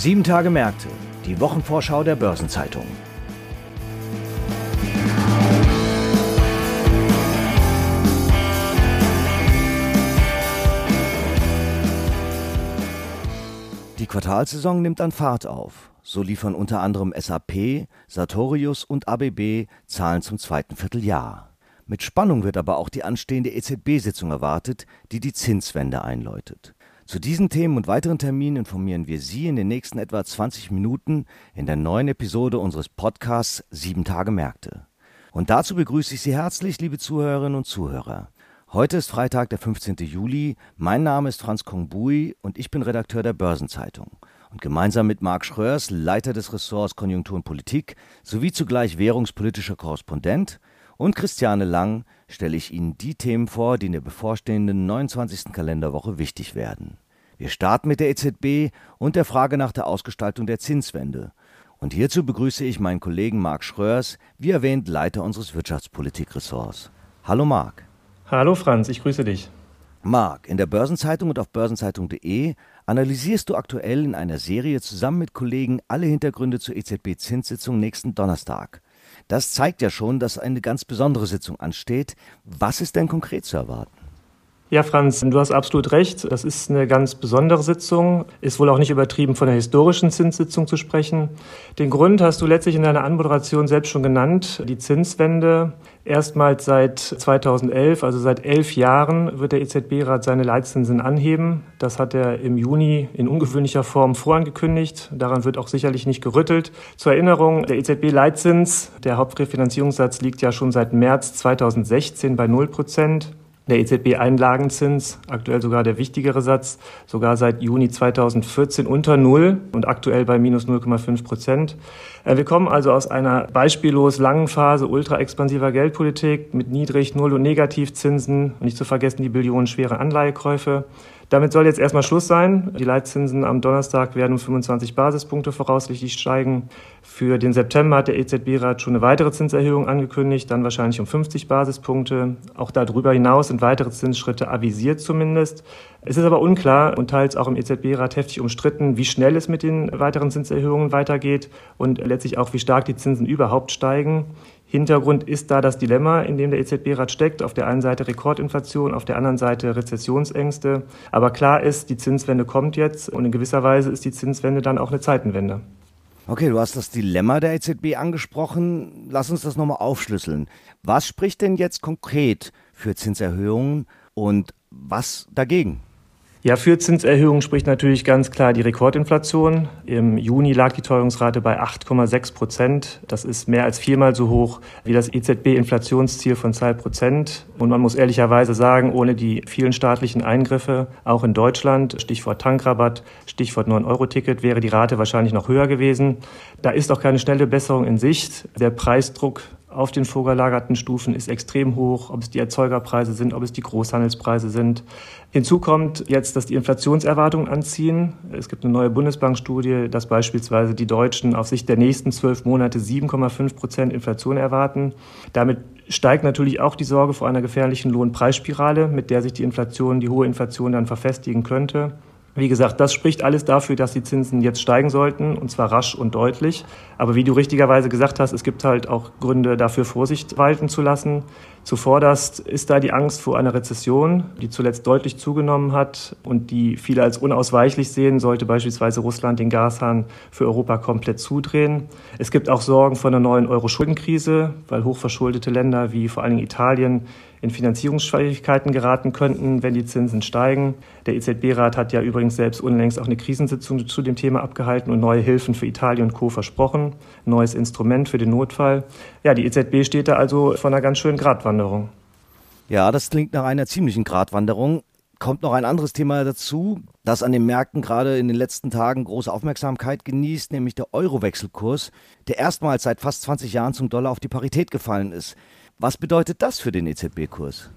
Sieben Tage Märkte, die Wochenvorschau der Börsenzeitung. Die Quartalsaison nimmt an Fahrt auf. So liefern unter anderem SAP, Sartorius und ABB Zahlen zum zweiten Vierteljahr. Mit Spannung wird aber auch die anstehende EZB-Sitzung erwartet, die die Zinswende einläutet. Zu diesen Themen und weiteren Terminen informieren wir Sie in den nächsten etwa 20 Minuten in der neuen Episode unseres Podcasts Sieben Tage Märkte. Und dazu begrüße ich Sie herzlich, liebe Zuhörerinnen und Zuhörer. Heute ist Freitag, der 15. Juli. Mein Name ist Franz Kongbui und ich bin Redakteur der Börsenzeitung. Und gemeinsam mit Marc Schröers, Leiter des Ressorts Konjunktur und Politik, sowie zugleich währungspolitischer Korrespondent, und Christiane Lang stelle ich Ihnen die Themen vor, die in der bevorstehenden 29. Kalenderwoche wichtig werden. Wir starten mit der EZB und der Frage nach der Ausgestaltung der Zinswende. Und hierzu begrüße ich meinen Kollegen Marc Schröers, wie erwähnt Leiter unseres Wirtschaftspolitikressorts. Hallo Marc. Hallo Franz, ich grüße dich. Marc, in der Börsenzeitung und auf börsenzeitung.de analysierst du aktuell in einer Serie zusammen mit Kollegen alle Hintergründe zur EZB-Zinssitzung nächsten Donnerstag. Das zeigt ja schon, dass eine ganz besondere Sitzung ansteht. Was ist denn konkret zu erwarten? Ja, Franz, du hast absolut recht. Das ist eine ganz besondere Sitzung. Ist wohl auch nicht übertrieben, von der historischen Zinssitzung zu sprechen. Den Grund hast du letztlich in deiner Anmoderation selbst schon genannt. Die Zinswende. Erstmals seit 2011, also seit elf Jahren, wird der EZB-Rat seine Leitzinsen anheben. Das hat er im Juni in ungewöhnlicher Form vorangekündigt. Daran wird auch sicherlich nicht gerüttelt. Zur Erinnerung, der EZB-Leitzins, der Hauptrefinanzierungssatz, liegt ja schon seit März 2016 bei 0 Prozent der EZB-Einlagenzins, aktuell sogar der wichtigere Satz, sogar seit Juni 2014 unter Null und aktuell bei minus 0,5 Prozent. Äh, wir kommen also aus einer beispiellos langen Phase ultra-expansiver Geldpolitik mit Niedrig-, Null- und Negativzinsen, nicht zu vergessen die billionenschwere Anleihekäufe. Damit soll jetzt erstmal Schluss sein. Die Leitzinsen am Donnerstag werden um 25 Basispunkte voraussichtlich steigen. Für den September hat der EZB-Rat schon eine weitere Zinserhöhung angekündigt, dann wahrscheinlich um 50 Basispunkte. Auch darüber hinaus sind weitere Zinsschritte avisiert zumindest. Es ist aber unklar und teils auch im EZB-Rat heftig umstritten, wie schnell es mit den weiteren Zinserhöhungen weitergeht und letztlich auch, wie stark die Zinsen überhaupt steigen. Hintergrund ist da das Dilemma, in dem der EZB-Rat steckt. Auf der einen Seite Rekordinflation, auf der anderen Seite Rezessionsängste. Aber klar ist, die Zinswende kommt jetzt und in gewisser Weise ist die Zinswende dann auch eine Zeitenwende. Okay, du hast das Dilemma der EZB angesprochen. Lass uns das nochmal aufschlüsseln. Was spricht denn jetzt konkret für Zinserhöhungen und was dagegen? Ja, für Zinserhöhungen spricht natürlich ganz klar die Rekordinflation. Im Juni lag die Teuerungsrate bei 8,6 Prozent. Das ist mehr als viermal so hoch wie das EZB-Inflationsziel von zwei Prozent. Und man muss ehrlicherweise sagen, ohne die vielen staatlichen Eingriffe, auch in Deutschland, Stichwort Tankrabatt, Stichwort 9-Euro-Ticket, wäre die Rate wahrscheinlich noch höher gewesen. Da ist auch keine schnelle Besserung in Sicht. Der Preisdruck auf den vorgelagerten Stufen ist extrem hoch, ob es die Erzeugerpreise sind, ob es die Großhandelspreise sind. Hinzu kommt jetzt, dass die Inflationserwartungen anziehen. Es gibt eine neue Bundesbankstudie, dass beispielsweise die Deutschen auf Sicht der nächsten zwölf Monate 7,5 Prozent Inflation erwarten. Damit steigt natürlich auch die Sorge vor einer gefährlichen Lohnpreisspirale, mit der sich die Inflation, die hohe Inflation dann verfestigen könnte. Wie gesagt, das spricht alles dafür, dass die Zinsen jetzt steigen sollten, und zwar rasch und deutlich. Aber wie du richtigerweise gesagt hast, es gibt halt auch Gründe dafür, Vorsicht walten zu lassen. Zuvorderst ist da die Angst vor einer Rezession, die zuletzt deutlich zugenommen hat und die viele als unausweichlich sehen, sollte beispielsweise Russland den Gashahn für Europa komplett zudrehen. Es gibt auch Sorgen vor einer neuen Euro-Schuldenkrise, weil hochverschuldete Länder wie vor allen Dingen Italien in Finanzierungsschwierigkeiten geraten könnten, wenn die Zinsen steigen. Der EZB-Rat hat ja übrigens selbst unlängst auch eine Krisensitzung zu dem Thema abgehalten und neue Hilfen für Italien und Co. versprochen. Neues Instrument für den Notfall. Ja, die EZB steht da also vor einer ganz schönen Gratwanderung. Ja, das klingt nach einer ziemlichen Gratwanderung. Kommt noch ein anderes Thema dazu, das an den Märkten gerade in den letzten Tagen große Aufmerksamkeit genießt, nämlich der Euro-Wechselkurs, der erstmals seit fast 20 Jahren zum Dollar auf die Parität gefallen ist. Was bedeutet das für den EZB-Kurs?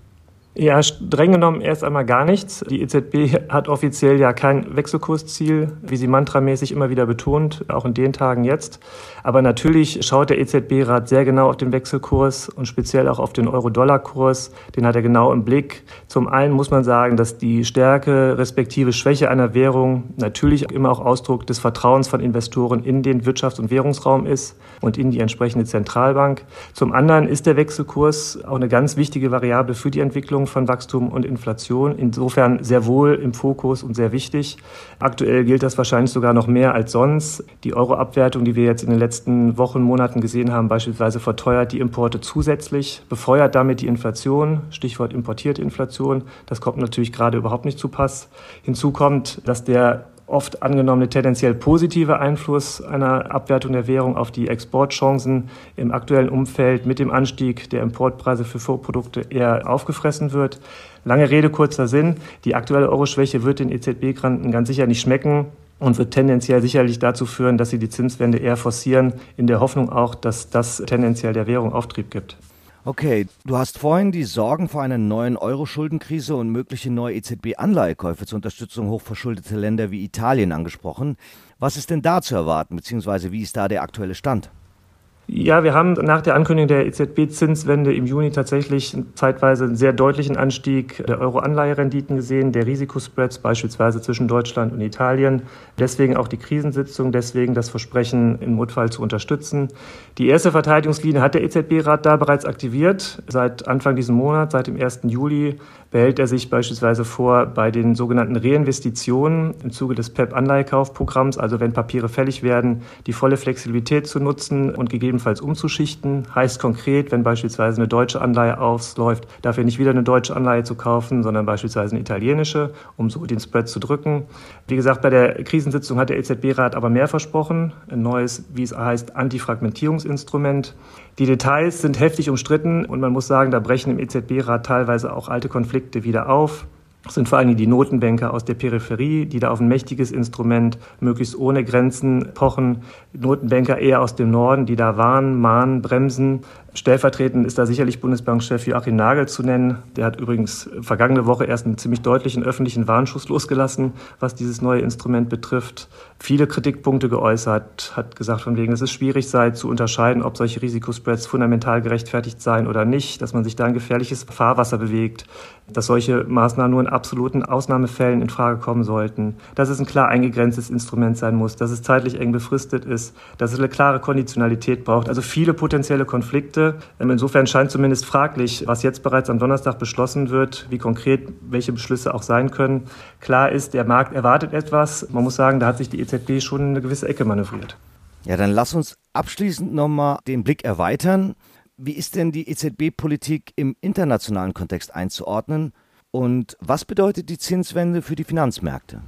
Ja, streng genommen erst einmal gar nichts. Die EZB hat offiziell ja kein Wechselkursziel, wie sie mantramäßig immer wieder betont, auch in den Tagen jetzt. Aber natürlich schaut der EZB-Rat sehr genau auf den Wechselkurs und speziell auch auf den Euro-Dollar-Kurs. Den hat er genau im Blick. Zum einen muss man sagen, dass die Stärke respektive Schwäche einer Währung natürlich immer auch Ausdruck des Vertrauens von Investoren in den Wirtschafts- und Währungsraum ist und in die entsprechende Zentralbank. Zum anderen ist der Wechselkurs auch eine ganz wichtige Variable für die Entwicklung Bekämpfung von Wachstum und Inflation. Insofern sehr wohl im Fokus und sehr wichtig. Aktuell gilt das wahrscheinlich sogar noch mehr als sonst. Die Euro-Abwertung, die wir jetzt in den letzten Wochen, Monaten gesehen haben, beispielsweise verteuert die Importe zusätzlich, befeuert damit die Inflation. Stichwort importierte Inflation. Das kommt natürlich gerade überhaupt nicht zu Pass. Hinzu kommt, dass der oft angenommene tendenziell positive Einfluss einer Abwertung der Währung auf die Exportchancen im aktuellen Umfeld mit dem Anstieg der Importpreise für Vorprodukte eher aufgefressen wird. Lange Rede, kurzer Sinn. Die aktuelle Euroschwäche wird den EZB-Granten ganz sicher nicht schmecken und wird tendenziell sicherlich dazu führen, dass sie die Zinswende eher forcieren, in der Hoffnung auch, dass das tendenziell der Währung Auftrieb gibt. Okay, du hast vorhin die Sorgen vor einer neuen Euro-Schuldenkrise und mögliche neue EZB-Anleihekäufe zur Unterstützung hochverschuldeter Länder wie Italien angesprochen. Was ist denn da zu erwarten, beziehungsweise wie ist da der aktuelle Stand? Ja, wir haben nach der Ankündigung der EZB-Zinswende im Juni tatsächlich zeitweise einen sehr deutlichen Anstieg der Euro-Anleiherenditen gesehen, der Risikospreads beispielsweise zwischen Deutschland und Italien. Deswegen auch die Krisensitzung, deswegen das Versprechen, im Notfall zu unterstützen. Die erste Verteidigungslinie hat der EZB-Rat da bereits aktiviert. Seit Anfang diesen Monats, seit dem 1. Juli, behält er sich beispielsweise vor, bei den sogenannten Reinvestitionen im Zuge des PEP-Anleihekaufprogramms, also wenn Papiere fällig werden, die volle Flexibilität zu nutzen und gegebenenfalls umzuschichten. Heißt konkret, wenn beispielsweise eine deutsche Anleihe ausläuft, dafür nicht wieder eine deutsche Anleihe zu kaufen, sondern beispielsweise eine italienische, um so den Spread zu drücken. Wie gesagt, bei der Krisensitzung hat der EZB-Rat aber mehr versprochen. Ein neues, wie es heißt, Antifragmentierungsinstrument. Die Details sind heftig umstritten und man muss sagen, da brechen im EZB-Rat teilweise auch alte Konflikte wieder auf. Das sind vor allem die Notenbanker aus der Peripherie, die da auf ein mächtiges Instrument möglichst ohne Grenzen pochen. Notenbanker eher aus dem Norden, die da warnen, mahnen, bremsen. Stellvertretend ist da sicherlich Bundesbankchef Joachim Nagel zu nennen. Der hat übrigens vergangene Woche erst einen ziemlich deutlichen öffentlichen Warnschuss losgelassen, was dieses neue Instrument betrifft. Viele Kritikpunkte geäußert, hat gesagt von wegen, dass es schwierig sei zu unterscheiden, ob solche Risikospreads fundamental gerechtfertigt seien oder nicht, dass man sich da in gefährliches Fahrwasser bewegt, dass solche Maßnahmen nur in absoluten Ausnahmefällen in Frage kommen sollten, dass es ein klar eingegrenztes Instrument sein muss, dass es zeitlich eng befristet ist, dass es eine klare Konditionalität braucht. Also viele potenzielle Konflikte Konflikte. Ähm, insofern scheint zumindest fraglich, was jetzt bereits am Donnerstag beschlossen wird, wie konkret welche Beschlüsse auch sein können. Klar ist, der Markt erwartet etwas. Man muss sagen, da hat sich die EZB schon eine gewisse Ecke manövriert. Ja, dann lass uns abschließend nochmal den Blick erweitern. Wie ist denn die EZB-Politik im internationalen Kontext einzuordnen? Und was bedeutet die Zinswende für die Finanzmärkte?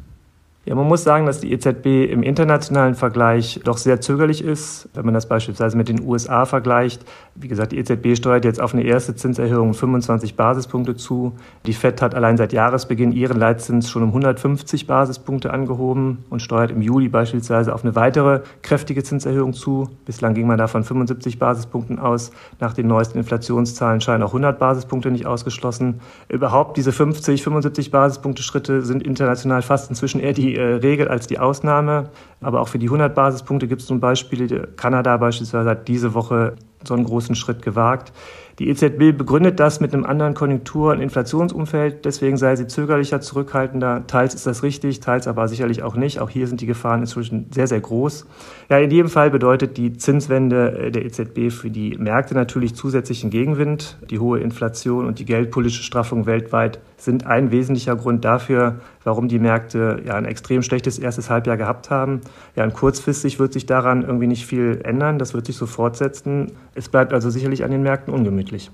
Ja, man muss sagen, dass die EZB im internationalen Vergleich doch sehr zögerlich ist. Wenn man das beispielsweise mit den USA vergleicht, wie gesagt, die EZB steuert jetzt auf eine erste Zinserhöhung 25 Basispunkte zu. Die FED hat allein seit Jahresbeginn ihren Leitzins schon um 150 Basispunkte angehoben und steuert im Juli beispielsweise auf eine weitere kräftige Zinserhöhung zu. Bislang ging man da von 75 Basispunkten aus. Nach den neuesten Inflationszahlen scheinen auch 100 Basispunkte nicht ausgeschlossen. Überhaupt diese 50, 75 Basispunkte Schritte sind international fast inzwischen eher die äh, Regel als die Ausnahme. Aber auch für die 100 Basispunkte gibt es nun Beispiele. Kanada beispielsweise hat diese Woche so einen großen Schritt gewagt. Die EZB begründet das mit einem anderen Konjunktur- und Inflationsumfeld. Deswegen sei sie zögerlicher, zurückhaltender. Teils ist das richtig, teils aber sicherlich auch nicht. Auch hier sind die Gefahren inzwischen sehr, sehr groß. Ja, in jedem Fall bedeutet die Zinswende der EZB für die Märkte natürlich zusätzlichen Gegenwind. Die hohe Inflation und die geldpolitische Straffung weltweit sind ein wesentlicher Grund dafür, warum die Märkte ja ein extrem schlechtes erstes Halbjahr gehabt haben. Ja, und kurzfristig wird sich daran irgendwie nicht viel ändern. Das wird sich so fortsetzen. Es bleibt also sicherlich an den Märkten ungemütlich.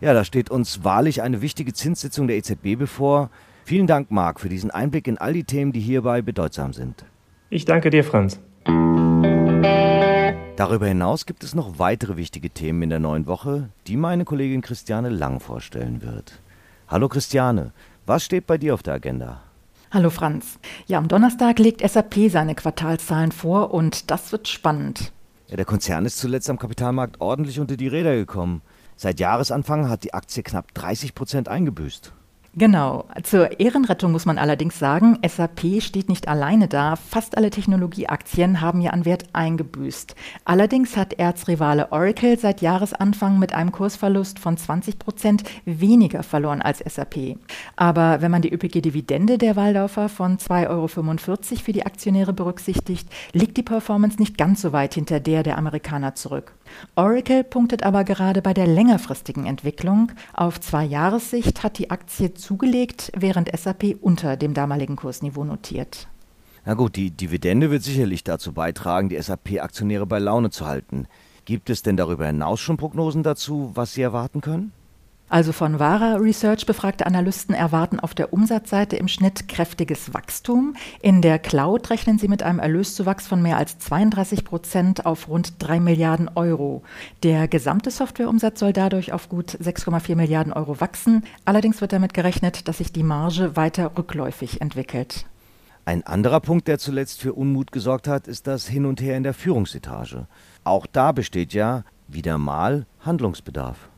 Ja, da steht uns wahrlich eine wichtige Zinssitzung der EZB bevor. Vielen Dank, Marc, für diesen Einblick in all die Themen, die hierbei bedeutsam sind. Ich danke dir, Franz. Darüber hinaus gibt es noch weitere wichtige Themen in der neuen Woche, die meine Kollegin Christiane Lang vorstellen wird. Hallo Christiane, was steht bei dir auf der Agenda? Hallo Franz. Ja, am Donnerstag legt SAP seine Quartalszahlen vor und das wird spannend. Ja, der Konzern ist zuletzt am Kapitalmarkt ordentlich unter die Räder gekommen. Seit Jahresanfang hat die Aktie knapp 30 Prozent eingebüßt. Genau. Zur Ehrenrettung muss man allerdings sagen, SAP steht nicht alleine da. Fast alle Technologieaktien haben ja an Wert eingebüßt. Allerdings hat Erzrivale Oracle seit Jahresanfang mit einem Kursverlust von 20 Prozent weniger verloren als SAP. Aber wenn man die üppige Dividende der Waldorfer von 2,45 Euro für die Aktionäre berücksichtigt, liegt die Performance nicht ganz so weit hinter der der Amerikaner zurück. Oracle punktet aber gerade bei der längerfristigen Entwicklung. Auf zwei Jahressicht hat die Aktie zugelegt, während SAP unter dem damaligen Kursniveau notiert. Na gut, die Dividende wird sicherlich dazu beitragen, die SAP-Aktionäre bei Laune zu halten. Gibt es denn darüber hinaus schon Prognosen dazu, was sie erwarten können? Also von Vara Research befragte Analysten erwarten auf der Umsatzseite im Schnitt kräftiges Wachstum. In der Cloud rechnen sie mit einem Erlöszuwachs von mehr als 32 Prozent auf rund 3 Milliarden Euro. Der gesamte Softwareumsatz soll dadurch auf gut 6,4 Milliarden Euro wachsen. Allerdings wird damit gerechnet, dass sich die Marge weiter rückläufig entwickelt. Ein anderer Punkt, der zuletzt für Unmut gesorgt hat, ist das Hin und Her in der Führungsetage. Auch da besteht ja wieder mal Handlungsbedarf.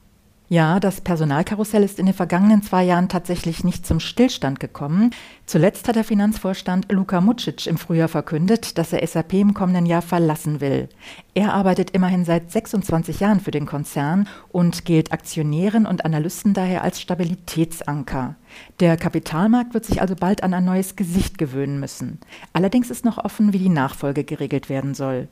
Ja, das Personalkarussell ist in den vergangenen zwei Jahren tatsächlich nicht zum Stillstand gekommen. Zuletzt hat der Finanzvorstand Luka Mucic im Frühjahr verkündet, dass er SAP im kommenden Jahr verlassen will. Er arbeitet immerhin seit 26 Jahren für den Konzern und gilt Aktionären und Analysten daher als Stabilitätsanker. Der Kapitalmarkt wird sich also bald an ein neues Gesicht gewöhnen müssen. Allerdings ist noch offen, wie die Nachfolge geregelt werden soll.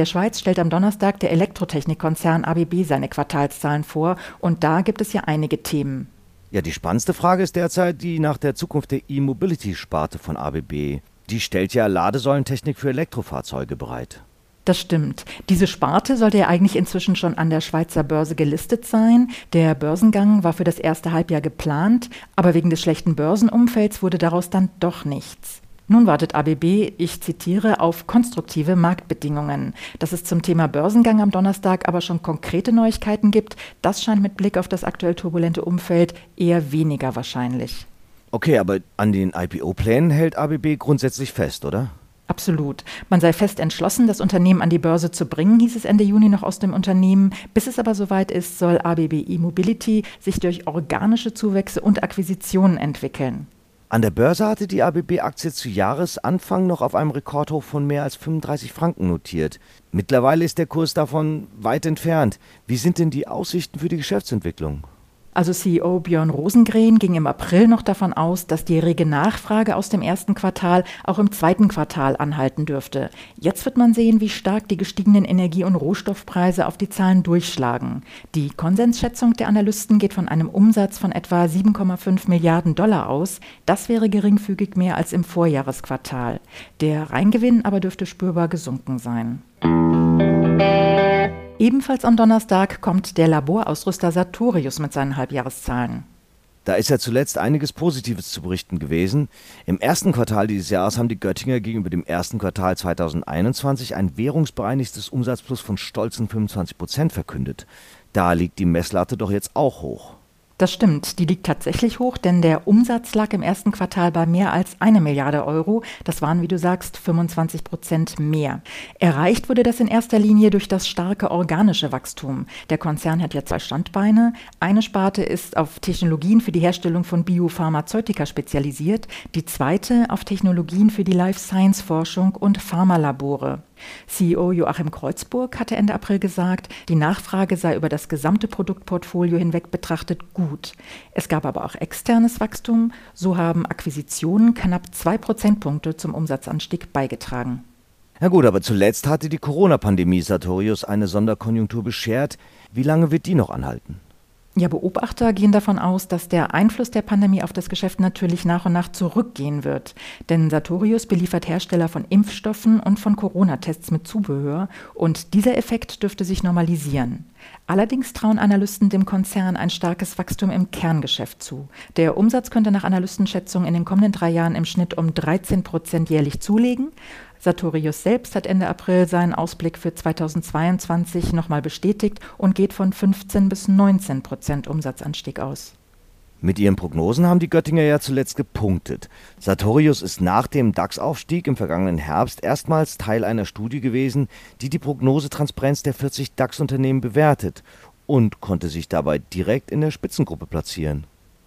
In der Schweiz stellt am Donnerstag der Elektrotechnikkonzern ABB seine Quartalszahlen vor und da gibt es ja einige Themen. Ja, die spannendste Frage ist derzeit die nach der Zukunft der E-Mobility-Sparte von ABB. Die stellt ja Ladesäulentechnik für Elektrofahrzeuge bereit. Das stimmt. Diese Sparte sollte ja eigentlich inzwischen schon an der Schweizer Börse gelistet sein. Der Börsengang war für das erste Halbjahr geplant, aber wegen des schlechten Börsenumfelds wurde daraus dann doch nichts. Nun wartet ABB, ich zitiere, auf konstruktive Marktbedingungen. Dass es zum Thema Börsengang am Donnerstag aber schon konkrete Neuigkeiten gibt, das scheint mit Blick auf das aktuell turbulente Umfeld eher weniger wahrscheinlich. Okay, aber an den IPO-Plänen hält ABB grundsätzlich fest, oder? Absolut. Man sei fest entschlossen, das Unternehmen an die Börse zu bringen, hieß es Ende Juni noch aus dem Unternehmen. Bis es aber soweit ist, soll ABB E-Mobility sich durch organische Zuwächse und Akquisitionen entwickeln. An der Börse hatte die ABB-Aktie zu Jahresanfang noch auf einem Rekordhoch von mehr als 35 Franken notiert. Mittlerweile ist der Kurs davon weit entfernt. Wie sind denn die Aussichten für die Geschäftsentwicklung? Also CEO Björn Rosengren ging im April noch davon aus, dass die rege Nachfrage aus dem ersten Quartal auch im zweiten Quartal anhalten dürfte. Jetzt wird man sehen, wie stark die gestiegenen Energie- und Rohstoffpreise auf die Zahlen durchschlagen. Die Konsensschätzung der Analysten geht von einem Umsatz von etwa 7,5 Milliarden Dollar aus. Das wäre geringfügig mehr als im Vorjahresquartal. Der Reingewinn aber dürfte spürbar gesunken sein. Ebenfalls am Donnerstag kommt der Laborausrüster Sartorius mit seinen Halbjahreszahlen. Da ist ja zuletzt einiges Positives zu berichten gewesen. Im ersten Quartal dieses Jahres haben die Göttinger gegenüber dem ersten Quartal 2021 ein währungsbereinigtes Umsatzplus von stolzen 25 Prozent verkündet. Da liegt die Messlatte doch jetzt auch hoch. Das stimmt, die liegt tatsächlich hoch, denn der Umsatz lag im ersten Quartal bei mehr als eine Milliarde Euro. Das waren, wie du sagst, 25 Prozent mehr. Erreicht wurde das in erster Linie durch das starke organische Wachstum. Der Konzern hat ja zwei Standbeine. Eine Sparte ist auf Technologien für die Herstellung von Biopharmazeutika spezialisiert, die zweite auf Technologien für die Life Science Forschung und Pharmalabore. CEO Joachim Kreuzburg hatte Ende April gesagt, die Nachfrage sei über das gesamte Produktportfolio hinweg betrachtet gut. Es gab aber auch externes Wachstum. So haben Akquisitionen knapp zwei Prozentpunkte zum Umsatzanstieg beigetragen. Na gut, aber zuletzt hatte die Corona-Pandemie Sartorius eine Sonderkonjunktur beschert. Wie lange wird die noch anhalten? Ja, Beobachter gehen davon aus, dass der Einfluss der Pandemie auf das Geschäft natürlich nach und nach zurückgehen wird. Denn Sartorius beliefert Hersteller von Impfstoffen und von Corona-Tests mit Zubehör und dieser Effekt dürfte sich normalisieren. Allerdings trauen Analysten dem Konzern ein starkes Wachstum im Kerngeschäft zu. Der Umsatz könnte nach Analystenschätzungen in den kommenden drei Jahren im Schnitt um 13 Prozent jährlich zulegen. Sartorius selbst hat Ende April seinen Ausblick für 2022 nochmal bestätigt und geht von 15 bis 19 Prozent Umsatzanstieg aus. Mit ihren Prognosen haben die Göttinger ja zuletzt gepunktet. Sartorius ist nach dem DAX-Aufstieg im vergangenen Herbst erstmals Teil einer Studie gewesen, die die Prognosetransparenz der 40 DAX-Unternehmen bewertet und konnte sich dabei direkt in der Spitzengruppe platzieren.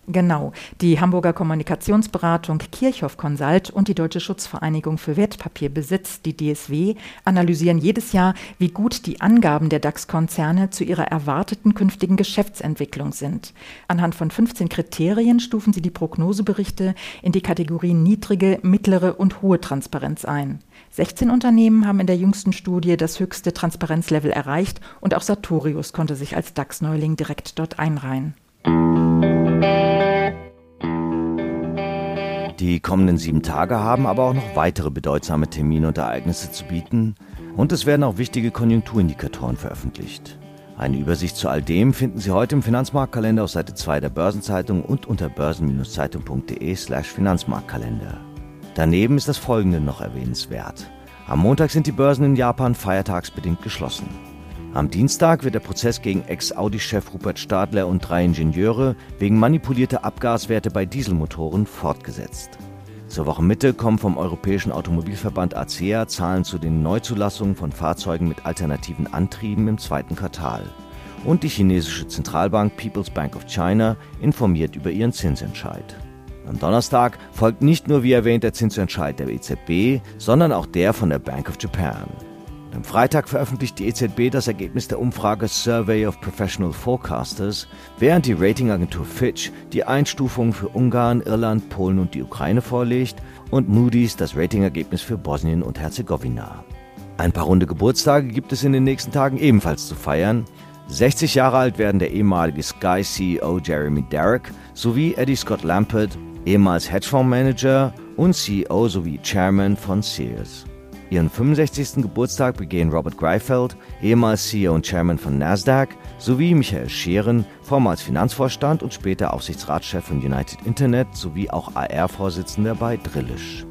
Genau. Die Hamburger Kommunikationsberatung Kirchhoff Consult und die Deutsche Schutzvereinigung für Wertpapierbesitz, die DSW, analysieren jedes Jahr, wie gut die Angaben der DAX-Konzerne zu ihrer erwarteten künftigen Geschäftsentwicklung sind. Anhand von 15 Kriterien stufen sie die Prognoseberichte in die Kategorien niedrige, mittlere und hohe Transparenz ein. 16 Unternehmen haben in der jüngsten Studie das höchste Transparenzlevel erreicht und auch Sartorius konnte sich als DAX-Neuling direkt dort einreihen. Die kommenden sieben Tage haben aber auch noch weitere bedeutsame Termine und Ereignisse zu bieten und es werden auch wichtige Konjunkturindikatoren veröffentlicht. Eine Übersicht zu all dem finden Sie heute im Finanzmarktkalender auf Seite 2 der Börsenzeitung und unter börsen-zeitung.de slash Finanzmarktkalender. Daneben ist das folgende noch erwähnenswert. Am Montag sind die Börsen in Japan feiertagsbedingt geschlossen. Am Dienstag wird der Prozess gegen Ex-Audi-Chef Rupert Stadler und drei Ingenieure wegen manipulierter Abgaswerte bei Dieselmotoren fortgesetzt. Zur Wochenmitte kommen vom Europäischen Automobilverband ACEA Zahlen zu den Neuzulassungen von Fahrzeugen mit alternativen Antrieben im zweiten Quartal. Und die chinesische Zentralbank People's Bank of China informiert über ihren Zinsentscheid. Am Donnerstag folgt nicht nur wie erwähnt der Zinsentscheid der EZB, sondern auch der von der Bank of Japan. Am Freitag veröffentlicht die EZB das Ergebnis der Umfrage Survey of Professional Forecasters, während die Ratingagentur Fitch die Einstufungen für Ungarn, Irland, Polen und die Ukraine vorlegt und Moody's das Ratingergebnis für Bosnien und Herzegowina. Ein paar runde Geburtstage gibt es in den nächsten Tagen ebenfalls zu feiern. 60 Jahre alt werden der ehemalige Sky-CEO Jeremy Derrick sowie Eddie Scott Lampert, ehemals Hedgefondsmanager und CEO sowie Chairman von Sears. Ihren 65. Geburtstag begehen Robert Greifeld, ehemals CEO und Chairman von Nasdaq, sowie Michael Scheren, vormals Finanzvorstand und später Aufsichtsratschef von United Internet sowie auch AR-Vorsitzender bei Drillisch.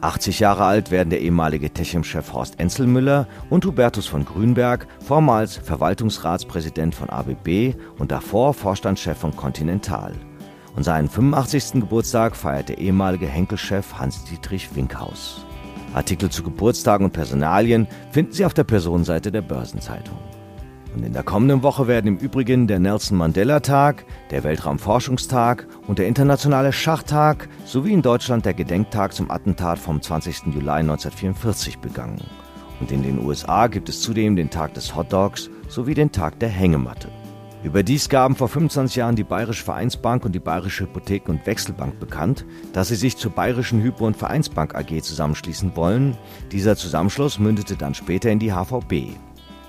80 Jahre alt werden der ehemalige Techem-Chef Horst Enzelmüller und Hubertus von Grünberg, vormals Verwaltungsratspräsident von ABB und davor Vorstandschef von Continental. Und seinen 85. Geburtstag feiert der ehemalige Henkel-Chef Hans-Dietrich Winkhaus. Artikel zu Geburtstagen und Personalien finden Sie auf der Personenseite der Börsenzeitung. Und in der kommenden Woche werden im Übrigen der Nelson Mandela Tag, der Weltraumforschungstag und der Internationale Schachtag sowie in Deutschland der Gedenktag zum Attentat vom 20. Juli 1944 begangen. Und in den USA gibt es zudem den Tag des Hotdogs sowie den Tag der Hängematte. Überdies gaben vor 25 Jahren die Bayerische Vereinsbank und die Bayerische Hypotheken- und Wechselbank bekannt, dass sie sich zur Bayerischen Hypo- und Vereinsbank AG zusammenschließen wollen. Dieser Zusammenschluss mündete dann später in die HVB.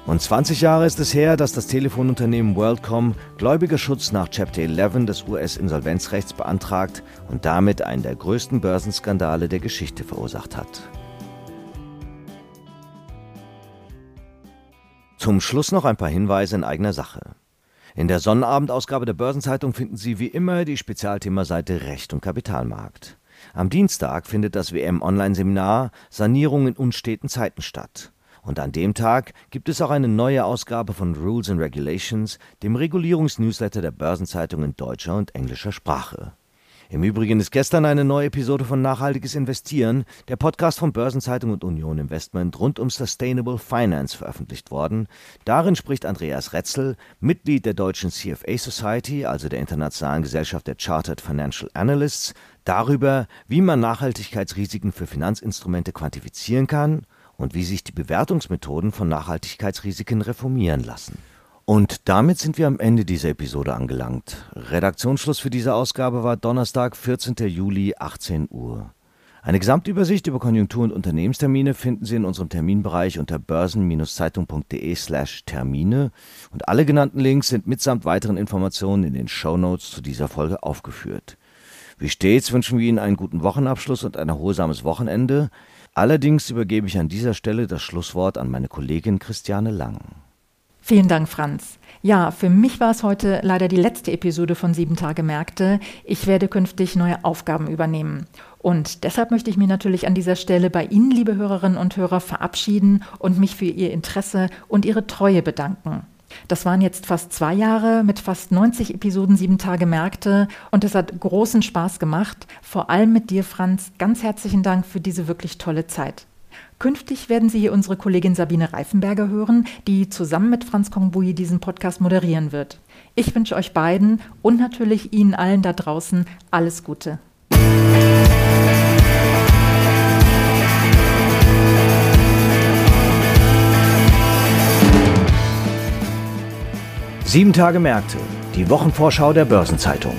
Und 20 Jahre ist es her, dass das Telefonunternehmen WorldCom Gläubigerschutz nach Chapter 11 des US-Insolvenzrechts beantragt und damit einen der größten Börsenskandale der Geschichte verursacht hat. Zum Schluss noch ein paar Hinweise in eigener Sache. In der Sonnenabendausgabe der Börsenzeitung finden Sie wie immer die Spezialthemaseite Recht und Kapitalmarkt. Am Dienstag findet das WM-Online-Seminar Sanierung in unsteten Zeiten statt. Und an dem Tag gibt es auch eine neue Ausgabe von Rules and Regulations, dem Regulierungsnewsletter der Börsenzeitung in deutscher und englischer Sprache. Im Übrigen ist gestern eine neue Episode von Nachhaltiges Investieren, der Podcast von Börsenzeitung und Union Investment rund um Sustainable Finance veröffentlicht worden. Darin spricht Andreas Retzel, Mitglied der deutschen CFA Society, also der Internationalen Gesellschaft der Chartered Financial Analysts, darüber, wie man Nachhaltigkeitsrisiken für Finanzinstrumente quantifizieren kann und wie sich die Bewertungsmethoden von Nachhaltigkeitsrisiken reformieren lassen. Und damit sind wir am Ende dieser Episode angelangt. Redaktionsschluss für diese Ausgabe war Donnerstag, 14. Juli, 18 Uhr. Eine Gesamtübersicht über Konjunktur- und Unternehmenstermine finden Sie in unserem Terminbereich unter börsen-zeitung.de slash Termine und alle genannten Links sind mitsamt weiteren Informationen in den Show Notes zu dieser Folge aufgeführt. Wie stets wünschen wir Ihnen einen guten Wochenabschluss und ein erholsames Wochenende. Allerdings übergebe ich an dieser Stelle das Schlusswort an meine Kollegin Christiane Lang. Vielen Dank, Franz. Ja, für mich war es heute leider die letzte Episode von Sieben Tage Märkte. Ich werde künftig neue Aufgaben übernehmen. Und deshalb möchte ich mich natürlich an dieser Stelle bei Ihnen, liebe Hörerinnen und Hörer, verabschieden und mich für Ihr Interesse und Ihre Treue bedanken. Das waren jetzt fast zwei Jahre mit fast 90 Episoden Sieben Tage Märkte und es hat großen Spaß gemacht. Vor allem mit dir, Franz. Ganz herzlichen Dank für diese wirklich tolle Zeit. Künftig werden Sie hier unsere Kollegin Sabine Reifenberger hören, die zusammen mit Franz Kongbui diesen Podcast moderieren wird. Ich wünsche euch beiden und natürlich Ihnen allen da draußen alles Gute. Sieben Tage Märkte, die Wochenvorschau der Börsenzeitung.